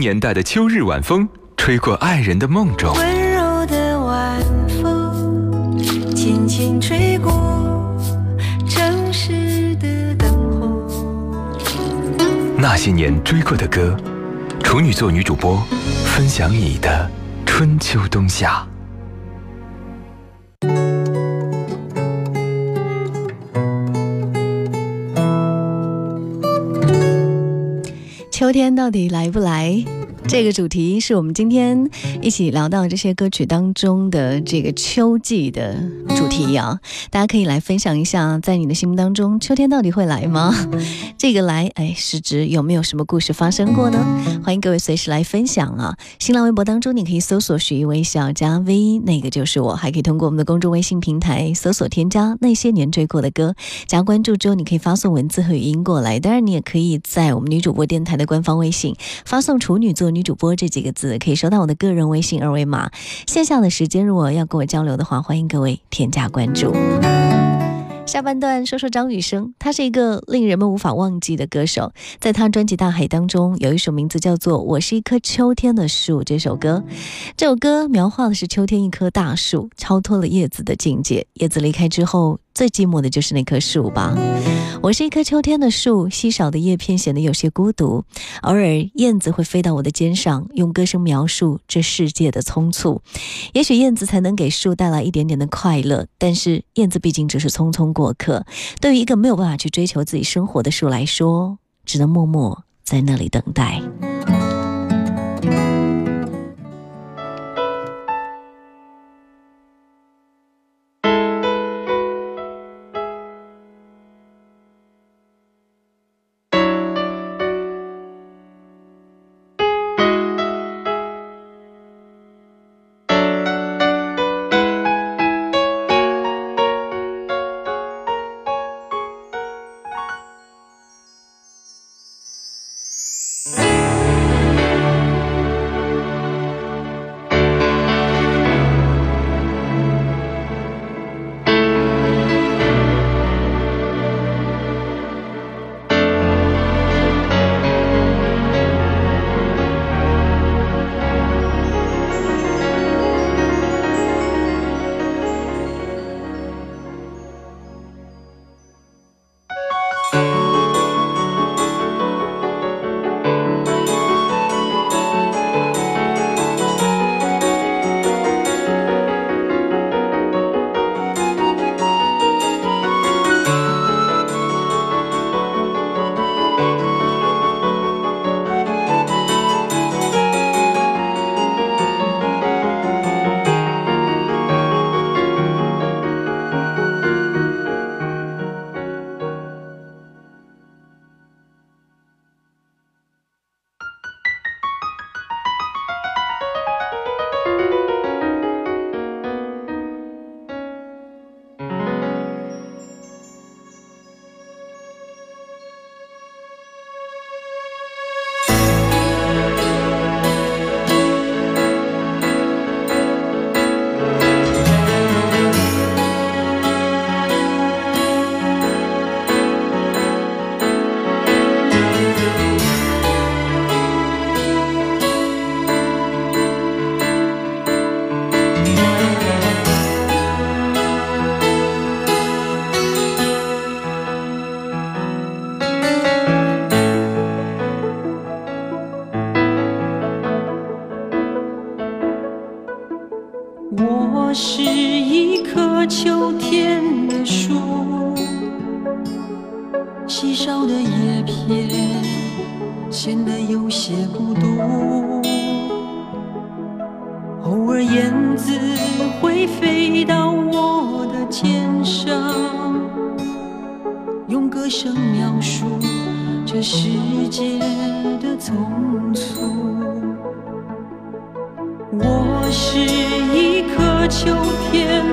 年代的秋日晚风，吹过爱人的梦中。温柔的晚风，轻轻吹过城市的灯火。那些年追过的歌，处女座女主播分享你的春秋冬夏。秋天到底来不来？这个主题是我们今天一起聊到这些歌曲当中的这个秋季的主题啊，大家可以来分享一下，在你的心目当中，秋天到底会来吗？这个来，哎，是指有没有什么故事发生过呢？欢迎各位随时来分享啊！新浪微博当中你可以搜索“许一微笑”加 V，那个就是我，还可以通过我们的公众微信平台搜索添加那些年追过的歌，加关注之后，你可以发送文字和语音过来。当然，你也可以在我们女主播电台的官方微信发送“处女座女主播”这几个字，可以收到我的个人微信二维码。线下的时间如果要跟我交流的话，欢迎各位添加关注。下半段说说张雨生，他是一个令人们无法忘记的歌手。在他专辑《大海》当中，有一首名字叫做《我是一棵秋天的树》。这首歌，这首歌描画的是秋天一棵大树超脱了叶子的境界。叶子离开之后，最寂寞的就是那棵树吧。我是一棵秋天的树，稀少的叶片显得有些孤独。偶尔，燕子会飞到我的肩上，用歌声描述这世界的匆促。也许燕子才能给树带来一点点的快乐，但是燕子毕竟只是匆匆过客。对于一个没有办法去追求自己生活的树来说，只能默默在那里等待。这世界的匆促，我是一颗秋天。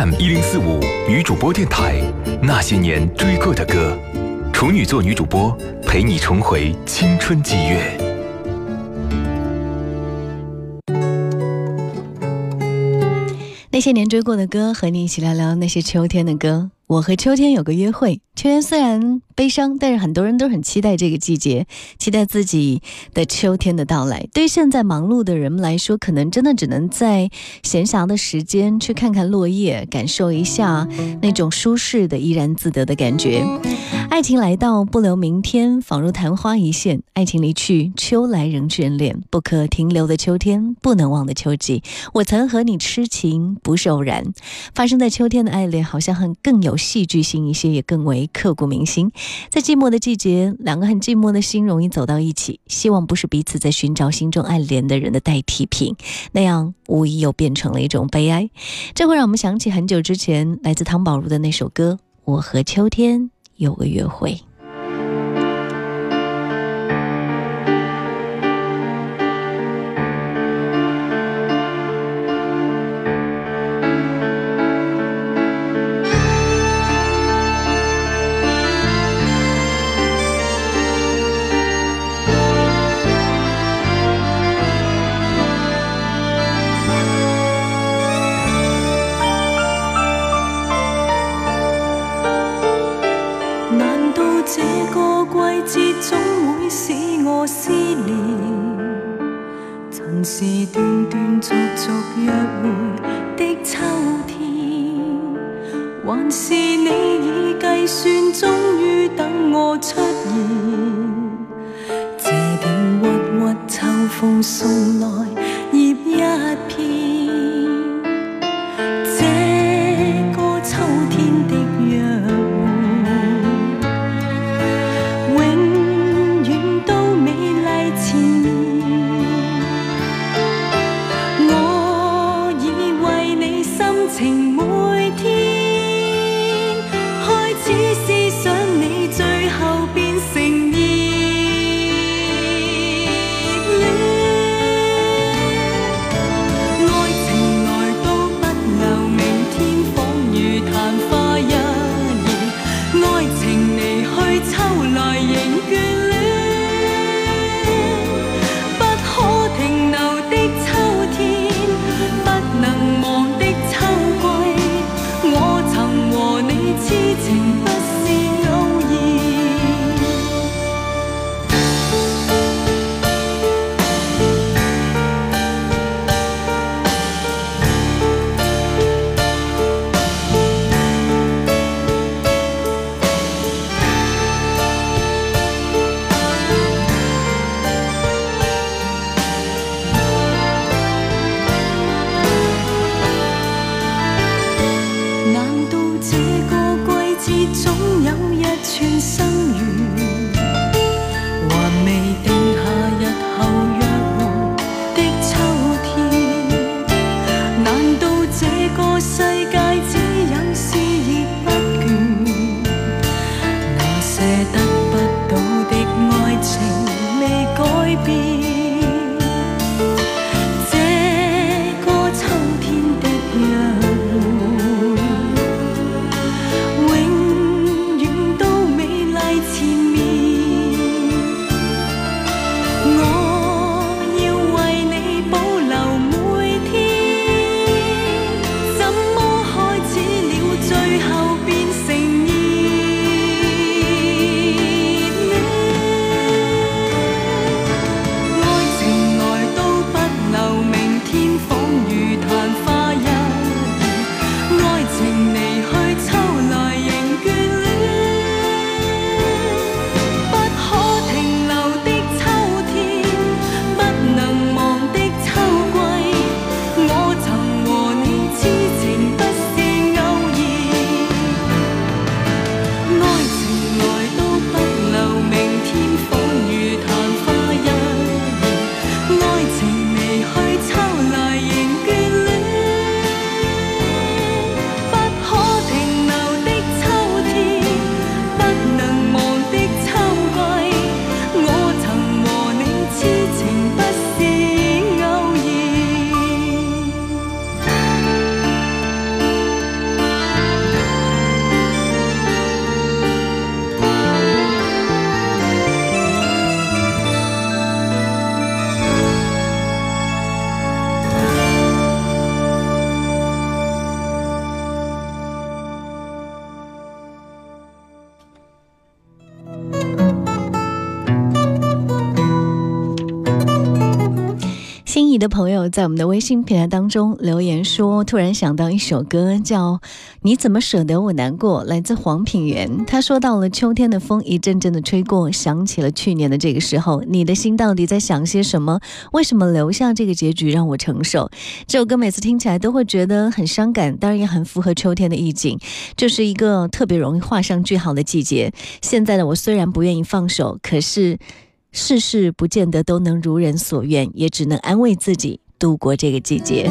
FM 一零四五女主播电台，那些年追过的歌，处女座女主播陪你重回青春季月。那些年追过的歌，和你一起聊聊那些秋天的歌。我和秋天有个约会。秋天虽然悲伤，但是很多人都很期待这个季节，期待自己的秋天的到来。对于现在忙碌的人们来说，可能真的只能在闲暇的时间去看看落叶，感受一下那种舒适的怡然自得的感觉。爱情来到，不留明天，仿如昙花一现；爱情离去，秋来仍眷恋。不可停留的秋天，不能忘的秋季。我曾和你痴情，不是偶然。发生在秋天的爱恋，好像很更有戏剧性一些，也更为刻骨铭心。在寂寞的季节，两个很寂寞的心容易走到一起，希望不是彼此在寻找心中爱恋的人的代替品，那样无疑又变成了一种悲哀。这会让我们想起很久之前来自汤宝如的那首歌《我和秋天有个约会》。是断断续续约会的秋天还是你已计算终于等我出现。这段郁郁秋风送来的朋友在我们的微信平台当中留言说，突然想到一首歌，叫《你怎么舍得我难过》，来自黄品源。他说到了秋天的风一阵阵的吹过，想起了去年的这个时候，你的心到底在想些什么？为什么留下这个结局让我承受？这首歌每次听起来都会觉得很伤感，当然也很符合秋天的意境，就是一个特别容易画上句号的季节。现在的我虽然不愿意放手，可是。事事不见得都能如人所愿，也只能安慰自己度过这个季节。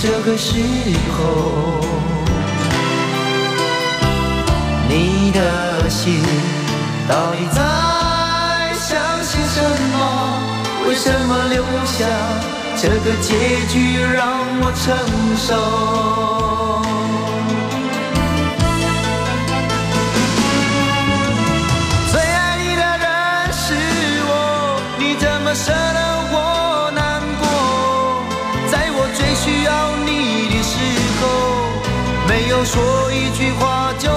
这个时候，你的心到底在想些什么？为什么留下这个结局让我承受？没有说一句话就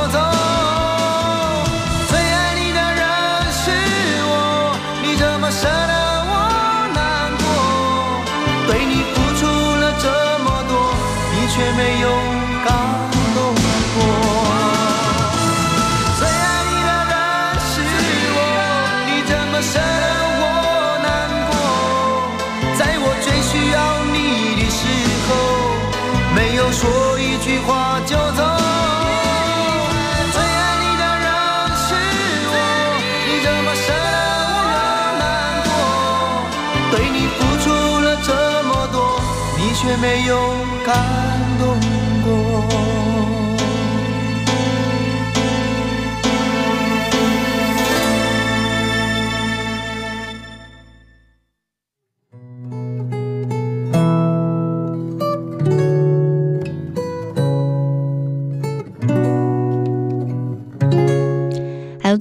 你却没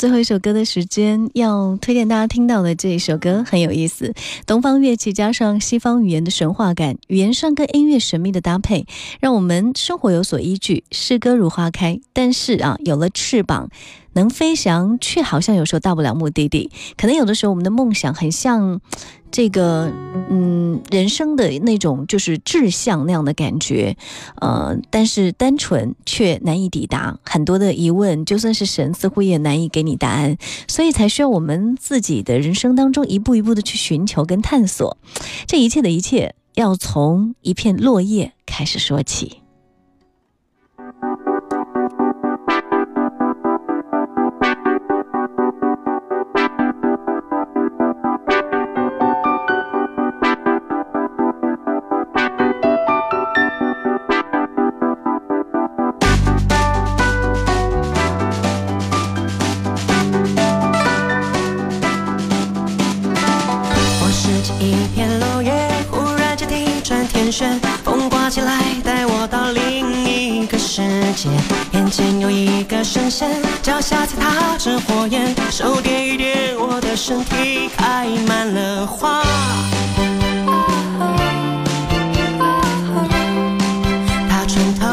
最后一首歌的时间，要推荐大家听到的这一首歌很有意思，东方乐器加上西方语言的神话感，语言上跟音乐神秘的搭配，让我们生活有所依据。诗歌如花开，但是啊，有了翅膀。能飞翔，却好像有时候到不了目的地。可能有的时候，我们的梦想很像这个，嗯，人生的那种就是志向那样的感觉，呃，但是单纯却难以抵达。很多的疑问，就算是神，似乎也难以给你答案。所以才需要我们自己的人生当中一步一步的去寻求跟探索。这一切的一切，要从一片落叶开始说起。前有一个神仙，脚下踩踏着火焰，手点一点，我的身体开满了花。他穿透